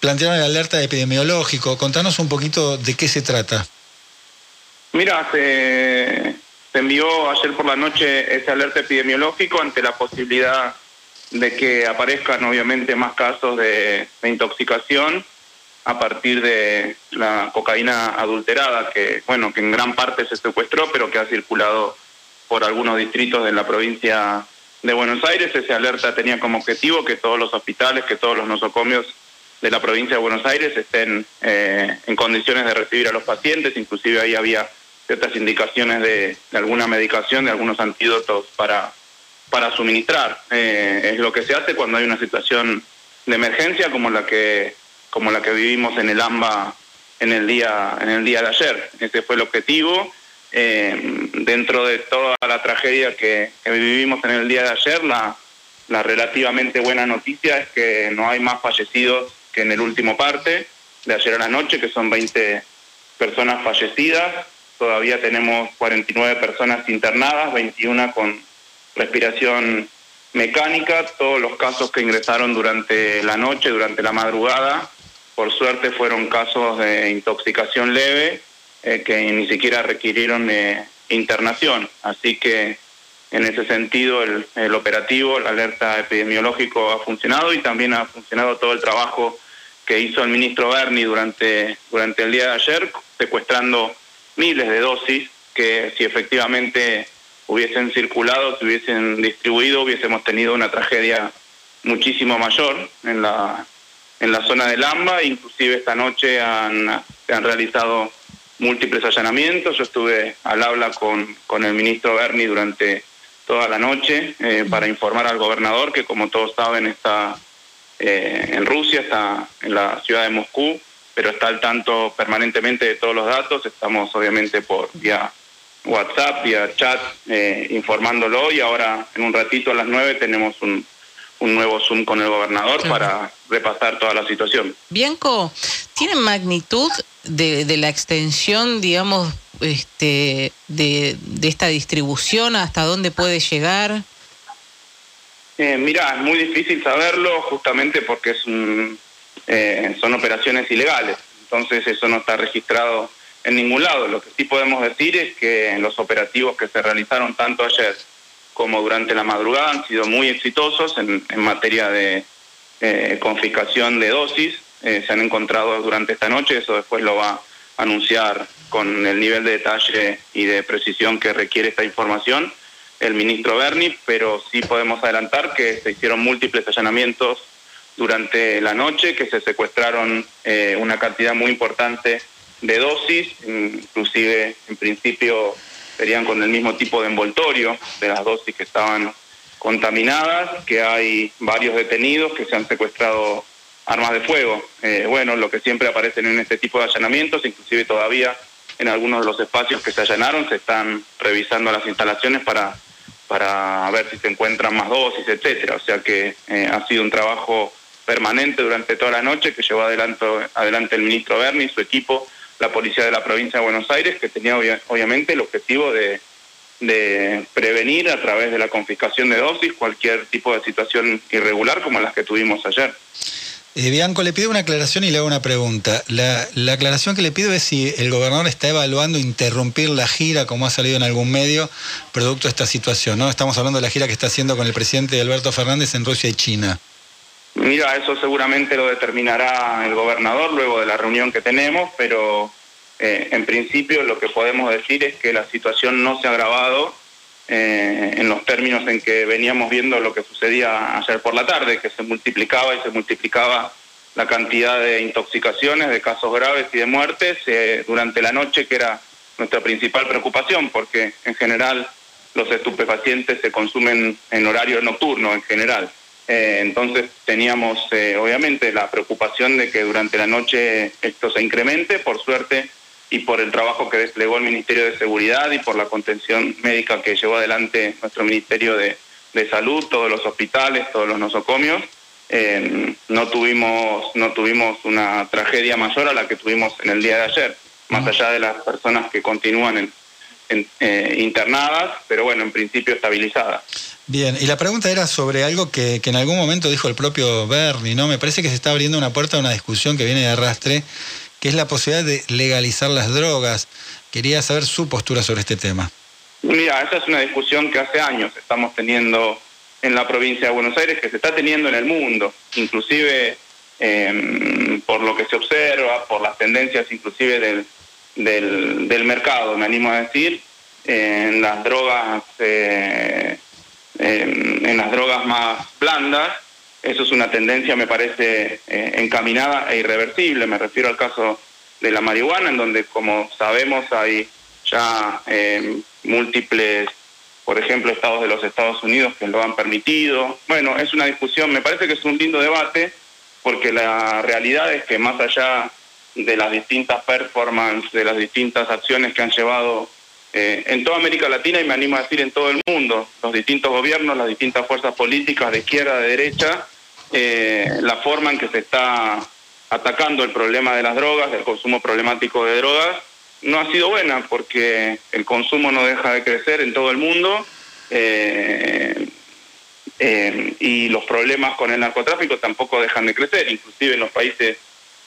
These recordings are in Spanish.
plantearon el alerta epidemiológico. Contanos un poquito de qué se trata. Mira, se, envió ayer por la noche ese alerta epidemiológico ante la posibilidad de que aparezcan obviamente más casos de, intoxicación a partir de la cocaína adulterada que bueno que en gran parte se secuestró pero que ha circulado por algunos distritos de la provincia de Buenos Aires ese alerta tenía como objetivo que todos los hospitales que todos los nosocomios de la provincia de Buenos Aires estén eh, en condiciones de recibir a los pacientes inclusive ahí había ciertas indicaciones de, alguna medicación, de algunos antídotos para, para suministrar. Eh, es lo que se hace cuando hay una situación de emergencia como la que, como la que vivimos en el AMBA en el día, en el día de ayer. Ese fue el objetivo. Eh, dentro de toda la tragedia que, vivimos en el día de ayer, la, la relativamente buena noticia es que no hay más fallecidos que en el último parte de ayer a la noche, que son 20 personas fallecidas. Todavía tenemos 49 personas internadas, 21 con respiración mecánica. Todos los casos que ingresaron durante la noche, durante la madrugada, por suerte fueron casos de intoxicación leve eh, que ni siquiera requirieron de internación. Así que en ese sentido el, el, operativo, el alerta epidemiológico ha funcionado y también ha funcionado todo el trabajo que hizo el ministro Berni durante, durante el día de ayer, secuestrando miles de dosis que si efectivamente hubiesen circulado, se hubiesen distribuido, hubiésemos tenido una tragedia muchísimo mayor en la, en la zona del AMBA. Inclusive esta noche han, han realizado múltiples allanamientos. Yo estuve al habla con, con el ministro Berni durante toda la noche eh, para informar al gobernador que, como todos saben, está eh, en Rusia, está en la ciudad de Moscú pero está al tanto permanentemente de todos los datos. Estamos obviamente por vía WhatsApp, vía chat, eh, informándolo y ahora en un ratito a las nueve tenemos un, un nuevo Zoom con el gobernador para repasar toda la situación. Bianco, ¿tiene magnitud de, de la extensión, digamos, este, de, de esta distribución? ¿Hasta dónde puede llegar? Eh, mira, es muy difícil saberlo justamente porque es un, eh, son operaciones ilegales. Entonces eso no está registrado en ningún lado. Lo que sí podemos decir es que los operativos que se realizaron tanto ayer como durante la madrugada han sido muy exitosos en, materia de eh, confiscación de dosis. Eh, se han encontrado durante esta noche, eso después lo va anunciar con el nivel de detalle y de precisión que requiere esta información el ministro Berni, pero sí podemos adelantar que se hicieron múltiples allanamientos durante la noche, que se secuestraron eh, una cantidad muy importante de dosis, inclusive en principio serían con el mismo tipo de envoltorio de las dosis que estaban contaminadas, que hay varios detenidos que se han secuestrado armas de fuego. Eh, bueno, lo que siempre aparecen en este tipo de allanamientos, inclusive todavía en algunos de los espacios que se allanaron se están revisando las instalaciones para, para ver si se encuentran más dosis, etcétera. O sea que eh, ha sido un trabajo permanente durante toda la noche que llevó adelante, adelante el ministro Berni y su equipo, la policía de la provincia de Buenos Aires, que tenía obviamente el objetivo de, de prevenir a través de la confiscación de dosis cualquier tipo de situación irregular como las que tuvimos ayer. Eh, Bianco, le pido una aclaración y le hago una pregunta. La, la, aclaración que le pido es si el gobernador está evaluando interrumpir la gira, como ha salido en algún medio, producto de esta situación. ¿no? Estamos hablando de la gira que está haciendo con el presidente Alberto Fernández en Rusia y China. Mira, eso seguramente lo determinará el gobernador luego de la reunión que tenemos, pero eh, en principio lo que podemos decir es que la situación no se ha agravado eh, en los términos en que veníamos viendo lo que sucedía ayer por la tarde, que se multiplicaba y se multiplicaba la cantidad de intoxicaciones, de casos graves y de muertes eh, durante la noche, que era nuestra principal preocupación, porque en general los estupefacientes se consumen en horario nocturno en general. Eh, entonces teníamos eh, obviamente la preocupación de que durante la noche esto se incremente, por suerte, y por el trabajo que desplegó el Ministerio de Seguridad y por la contención médica que llevó adelante nuestro Ministerio de, Salud, todos los hospitales, todos los nosocomios. Eh, no tuvimos no tuvimos una tragedia mayor a la que tuvimos en el día de ayer, más allá de las personas que continúan en, eh, internadas, pero bueno, en principio estabilizadas. Bien, y la pregunta era sobre algo que, que, en algún momento dijo el propio Bernie, ¿no? Me parece que se está abriendo una puerta a una discusión que viene de arrastre, que es la posibilidad de legalizar las drogas. Quería saber su postura sobre este tema. Mira, esa es una discusión que hace años estamos teniendo en la provincia de Buenos Aires, que se está teniendo en el mundo, inclusive eh, por lo que se observa, por las tendencias inclusive del, del, mercado, me animo a decir, en las drogas, eh, en las drogas más blandas, eso es una tendencia, me parece, eh, encaminada e irreversible. Me refiero al caso de la marihuana, en donde, como sabemos, hay ya eh, múltiples, por ejemplo, estados de los Estados Unidos que lo han permitido. Bueno, es una discusión, me parece que es un lindo debate, porque la realidad es que más allá de las distintas performances, de las distintas acciones que han llevado eh, en toda América Latina y me animo a decir en todo el mundo, los distintos gobiernos, las distintas fuerzas políticas de izquierda, de derecha, eh, la forma en que se está atacando el problema de las drogas, del consumo problemático de drogas, no ha sido buena porque el consumo no deja de crecer en todo el mundo eh, y los problemas con el narcotráfico tampoco dejan de crecer, inclusive en los países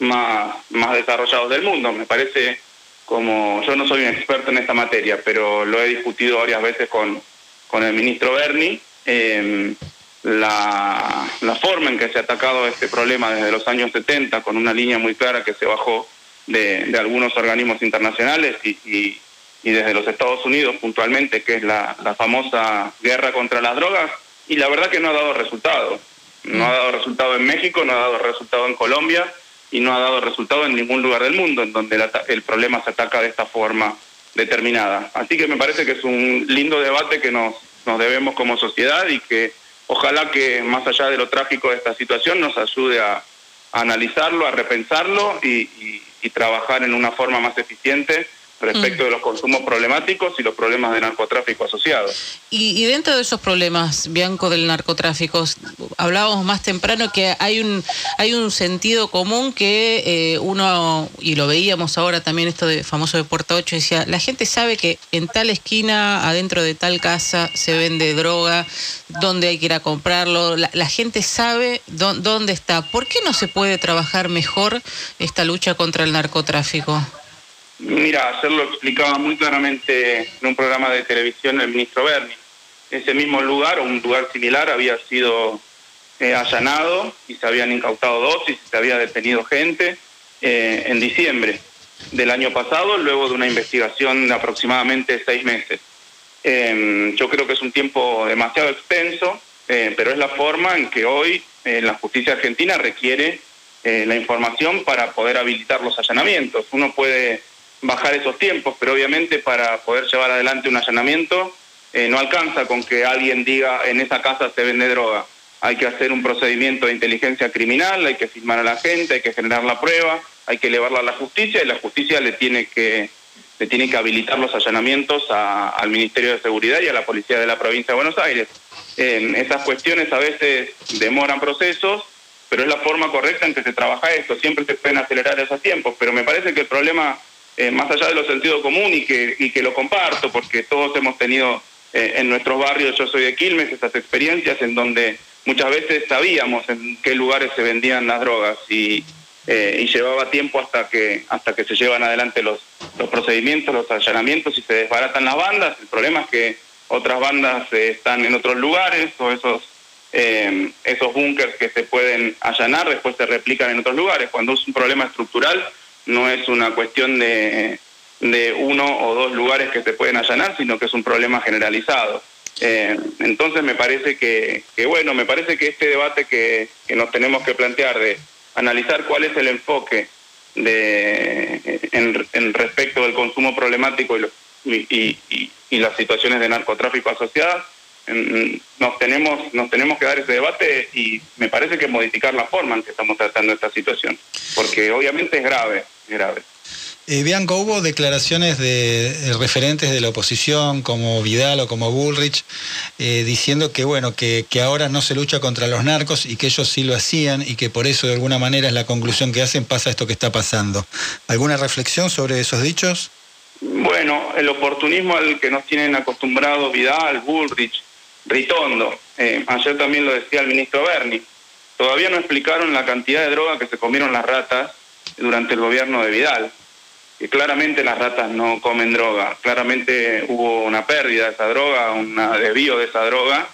más, más desarrollados del mundo. Me parece como yo no soy un experto en esta materia, pero lo he discutido varias veces con, con el ministro Berni, eh, la, la, forma en que se ha atacado este problema desde los años 70, con una línea muy clara que se bajó de, algunos organismos internacionales y, y, y, desde los Estados Unidos puntualmente, que es la, la famosa guerra contra las drogas, y la verdad que no ha dado resultado. No ha dado resultado en México, no ha dado resultado en Colombia, y no ha dado resultado en ningún lugar del mundo en donde el, el, problema se ataca de esta forma determinada. Así que me parece que es un lindo debate que nos, nos debemos como sociedad y que ojalá que más allá de lo trágico de esta situación nos ayude a, a analizarlo, a repensarlo y, y, y trabajar en una forma más eficiente respecto mm. de los consumos problemáticos y los problemas de narcotráfico asociados. Y, y, dentro de esos problemas, Bianco, del narcotráfico, hablábamos más temprano que hay un, hay un sentido común que eh, uno, y lo veíamos ahora también esto de famoso de Puerta 8, decía, la gente sabe que en tal esquina, adentro de tal casa, se vende droga, dónde hay que ir a comprarlo, la, la gente sabe dónde, dónde está. ¿Por qué no se puede trabajar mejor esta lucha contra el narcotráfico? Mira, ayer lo explicaba muy claramente en un programa de televisión el ministro Berni. Ese mismo lugar o un lugar similar había sido eh, allanado y se habían incautado dosis, se había detenido gente eh, en diciembre del año pasado, luego de una investigación de aproximadamente seis meses. Eh, yo creo que es un tiempo demasiado extenso, eh, pero es la forma en que hoy la justicia argentina requiere la información para poder habilitar los allanamientos. Uno puede bajar esos tiempos, pero obviamente para poder llevar adelante un allanamiento eh, no alcanza con que alguien diga en esa casa se vende droga. Hay que hacer un procedimiento de inteligencia criminal, hay que firmar a la gente, hay que generar la prueba, hay que elevarla a la justicia y la justicia le tiene que le tiene que habilitar los allanamientos a, al Ministerio de Seguridad y a la Policía de la Provincia de Buenos Aires. Eh, esas cuestiones a veces demoran procesos, pero es la forma correcta en que se trabaja esto. Siempre se pueden acelerar esos tiempos, pero me parece que el problema eh, más allá de lo sentido común y que, y que lo comparto, porque todos hemos tenido eh, en nuestros barrios, yo soy de Quilmes, estas experiencias en donde muchas veces sabíamos en qué lugares se vendían las drogas y, eh, y llevaba tiempo hasta que, hasta que se llevan adelante los, los procedimientos, los allanamientos y se desbaratan las bandas. El problema es que otras bandas eh, están en otros lugares o esos eh, esos búnkers que se pueden allanar después se replican en otros lugares. Cuando es un problema estructural, no es una cuestión de, de uno o dos lugares que se pueden allanar, sino que es un problema generalizado. Eh, entonces me parece que, que, bueno, me parece que este debate que, nos tenemos que plantear de analizar cuál es el enfoque de, en, respecto del consumo problemático y, y, y, las situaciones de narcotráfico asociadas, nos tenemos, nos tenemos que dar ese debate y me parece que modificar la forma en que estamos tratando esta situación, porque obviamente es grave, es grave. Eh, Bianco, hubo declaraciones de, de, referentes de la oposición, como Vidal o como Bullrich, eh, diciendo que bueno, que, que, ahora no se lucha contra los narcos y que ellos sí lo hacían y que por eso de alguna manera es la conclusión que hacen, pasa esto que está pasando. ¿Alguna reflexión sobre esos dichos? Bueno, el oportunismo al que nos tienen acostumbrados Vidal, Bullrich, Ritondo. Eh, ayer también lo decía el ministro Berni. Todavía no explicaron la cantidad de droga que se comieron las ratas durante el gobierno de Vidal. Que claramente las ratas no comen droga. Claramente hubo una pérdida de esa droga, un desvío de esa droga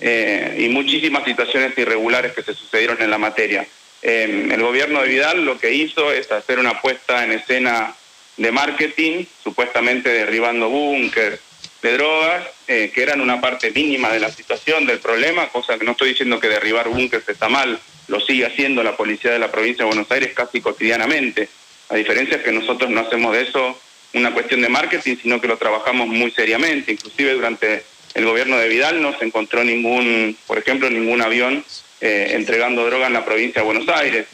eh, y muchísimas situaciones irregulares que se sucedieron en la materia. Eh, el gobierno de Vidal lo que hizo es hacer una puesta en escena de marketing, supuestamente derribando búnker de drogas, eh, que eran una parte mínima de la situación, del problema, cosa que no estoy diciendo que derribar búnkers está mal, lo sigue haciendo la policía de la provincia de Buenos Aires casi cotidianamente. La diferencia es que nosotros no hacemos de eso una cuestión de marketing, sino que lo trabajamos muy seriamente. Inclusive durante el gobierno de Vidal no se encontró ningún, por ejemplo, ningún avión eh, entregando droga en la provincia de Buenos Aires.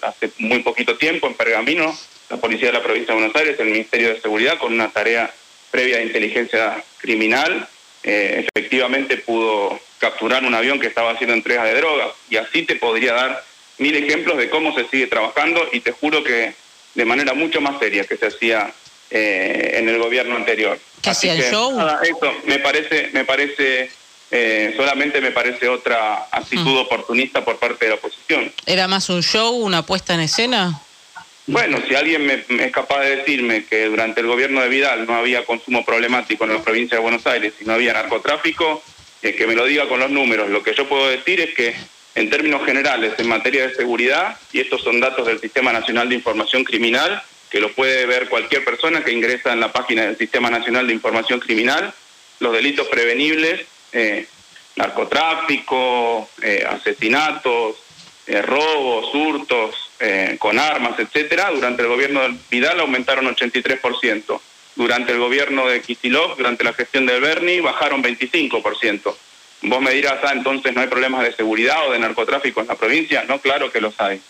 Hace muy poquito tiempo, en Pergamino, la policía de la provincia de Buenos Aires, el Ministerio de Seguridad, con una tarea previa de inteligencia criminal, eh, efectivamente pudo capturar un avión que estaba haciendo entrega de drogas. Y así te podría dar mil ejemplos de cómo se sigue trabajando y te juro que de manera mucho más seria que se hacía eh, en el gobierno anterior. ¿Qué hacía el show? eso me parece, me parece eh, solamente me parece otra actitud mm. oportunista por parte de la oposición. ¿Era más un show, una puesta en escena? Bueno, si alguien me, es capaz de decirme que durante el gobierno de Vidal no había consumo problemático en la provincia de Buenos Aires y no había narcotráfico, eh, que me lo diga con los números. Lo que yo puedo decir es que en términos generales, en materia de seguridad, y estos son datos del Sistema Nacional de Información Criminal, que lo puede ver cualquier persona que ingresa en la página del Sistema Nacional de Información Criminal, los delitos prevenibles, eh, narcotráfico, eh, asesinatos, eh, robos, hurtos eh, con armas, etcétera, durante el gobierno de Vidal aumentaron 83%. Durante el gobierno de Kisilov, durante la gestión de Berni, bajaron 25%. Vos me dirás, ah, entonces no hay problemas de seguridad o de narcotráfico en la provincia. No, claro que los hay.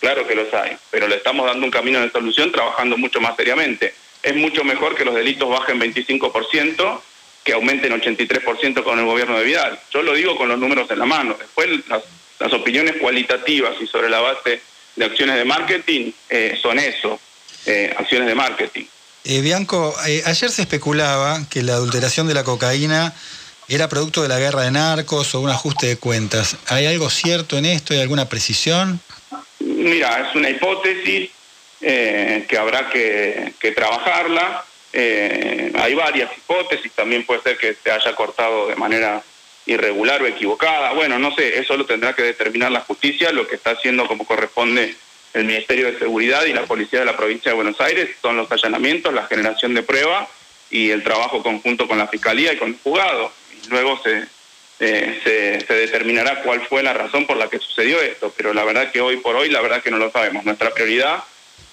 Claro que los hay. Pero le estamos dando un camino de solución trabajando mucho más seriamente. Es mucho mejor que los delitos bajen 25% que aumenten 83% con el gobierno de Vidal. Yo lo digo con los números en la mano. Después las las opiniones cualitativas y sobre la base de acciones de marketing eh, son eso, eh, acciones de marketing. Eh, Bianco, ayer se especulaba que la adulteración de la cocaína era producto de la guerra de narcos o un ajuste de cuentas. ¿Hay algo cierto en esto? ¿Hay alguna precisión? Mira, es una hipótesis que habrá que, que trabajarla. hay varias hipótesis, también puede ser que se haya cortado de manera irregular o equivocada. Bueno, no sé, eso lo tendrá que determinar la justicia, lo que está haciendo como corresponde el Ministerio de Seguridad y la Policía de la Provincia de Buenos Aires son los allanamientos, la generación de pruebas y el trabajo conjunto con la Fiscalía y con el juzgado. Y luego se, eh, se, determinará cuál fue la razón por la que sucedió esto, pero la verdad que hoy por hoy, la verdad que no lo sabemos. Nuestra prioridad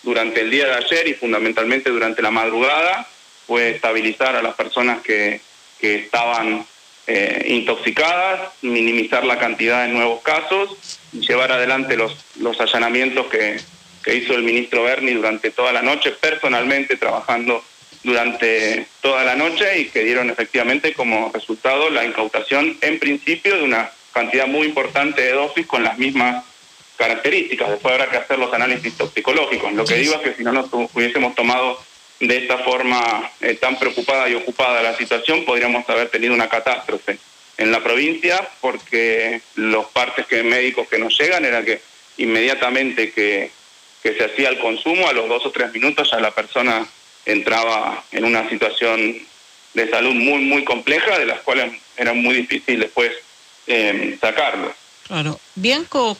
durante el día de ayer y fundamentalmente durante la madrugada fue estabilizar a las personas que estaban eh, intoxicadas, minimizar la cantidad de nuevos casos y llevar adelante los, los allanamientos que, que hizo el ministro Berni durante toda la noche, personalmente trabajando durante toda la noche y que dieron efectivamente como resultado la incautación en principio de una cantidad muy importante de dosis con las mismas características. Después habrá que hacer los análisis toxicológicos. Lo que digo es que si no nos hubiésemos tomado de esta forma eh, tan preocupada y ocupada la situación, podríamos haber tenido una catástrofe en la provincia porque los partes que médicos que nos llegan era que inmediatamente que, que se hacía el consumo, a los dos o tres minutos ya la persona entraba en una situación de salud muy, muy compleja, de las cuales era muy difícil después eh, sacarlo. Claro. Bianco,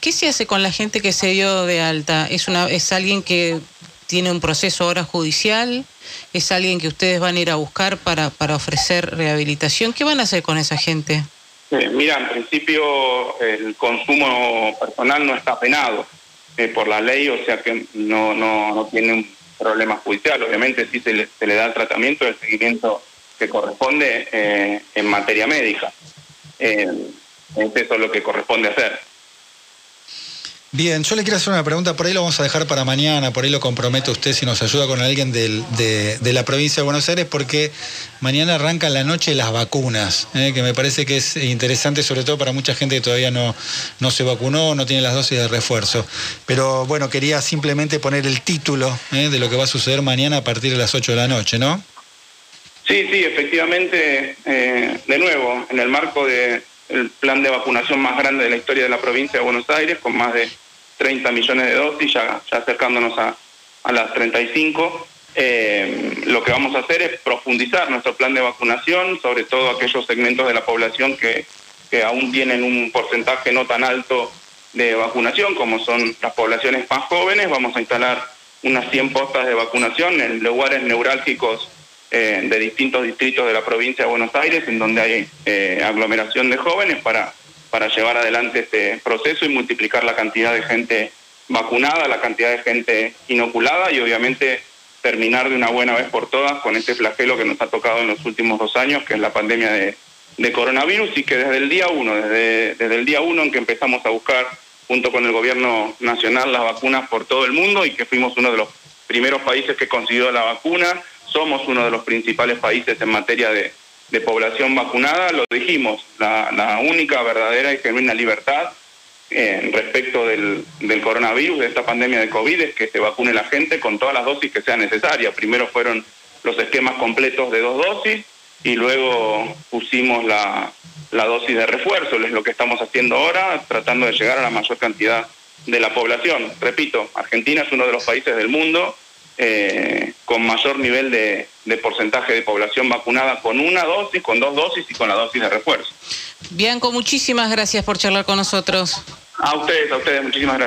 ¿qué se hace con la gente que se dio de alta? ¿Es, una, es alguien que tiene un proceso ahora judicial, es alguien que ustedes van a ir a buscar para, para ofrecer rehabilitación. ¿Qué van a hacer con esa gente? Eh, mira, en principio el consumo personal no está penado eh, por la ley, o sea que no, no, no tiene un problema judicial. Obviamente sí se le, da el tratamiento, el seguimiento que corresponde eh, en materia médica. eso es lo que corresponde hacer. Bien, yo le quiero hacer una pregunta, por ahí lo vamos a dejar para mañana, por ahí lo comprometo usted si nos ayuda con alguien de, la provincia de Buenos Aires, porque mañana arrancan la noche las vacunas, eh, que me parece que es interesante, sobre todo para mucha gente que todavía no, no se vacunó, no tiene las dosis de refuerzo. Pero bueno, quería simplemente poner el título eh, de lo que va a suceder mañana a partir de las 8 de la noche, ¿no? Sí, sí, efectivamente, eh, de nuevo, en el marco de el plan de vacunación más grande de la historia de la provincia de Buenos Aires, con más de 30 millones de dosis, ya, acercándonos a, a las 35. Eh, lo que vamos a hacer es profundizar nuestro plan de vacunación, sobre todo aquellos segmentos de la población que, que aún tienen un porcentaje no tan alto de vacunación, como son las poblaciones más jóvenes. Vamos a instalar unas 100 postas de vacunación en lugares neurálgicos eh, de distintos distritos de la provincia de Buenos Aires, en donde hay eh, aglomeración de jóvenes para, para llevar adelante este proceso y multiplicar la cantidad de gente vacunada, la cantidad de gente inoculada y obviamente terminar de una buena vez por todas con este flagelo que nos ha tocado en los últimos dos años, que es la pandemia de, de coronavirus y que desde el día uno, desde, desde el día uno en que empezamos a buscar junto con el gobierno nacional las vacunas por todo el mundo y que fuimos uno de los primeros países que consiguió la vacuna, somos uno de los principales países en materia de, de población vacunada, lo dijimos, la, única verdadera y genuina libertad eh, respecto del, del, coronavirus, de esta pandemia de COVID, es que se vacune la gente con todas las dosis que sean necesarias. Primero fueron los esquemas completos de dos dosis y luego pusimos la, la dosis de refuerzo, es lo que estamos haciendo ahora, tratando de llegar a la mayor cantidad de la población. Repito, Argentina es uno de los países del mundo eh, con mayor nivel de, de, porcentaje de población vacunada con una dosis, con dos dosis y con la dosis de refuerzo. Bianco, muchísimas gracias por charlar con nosotros. A ustedes, a ustedes, muchísimas gracias.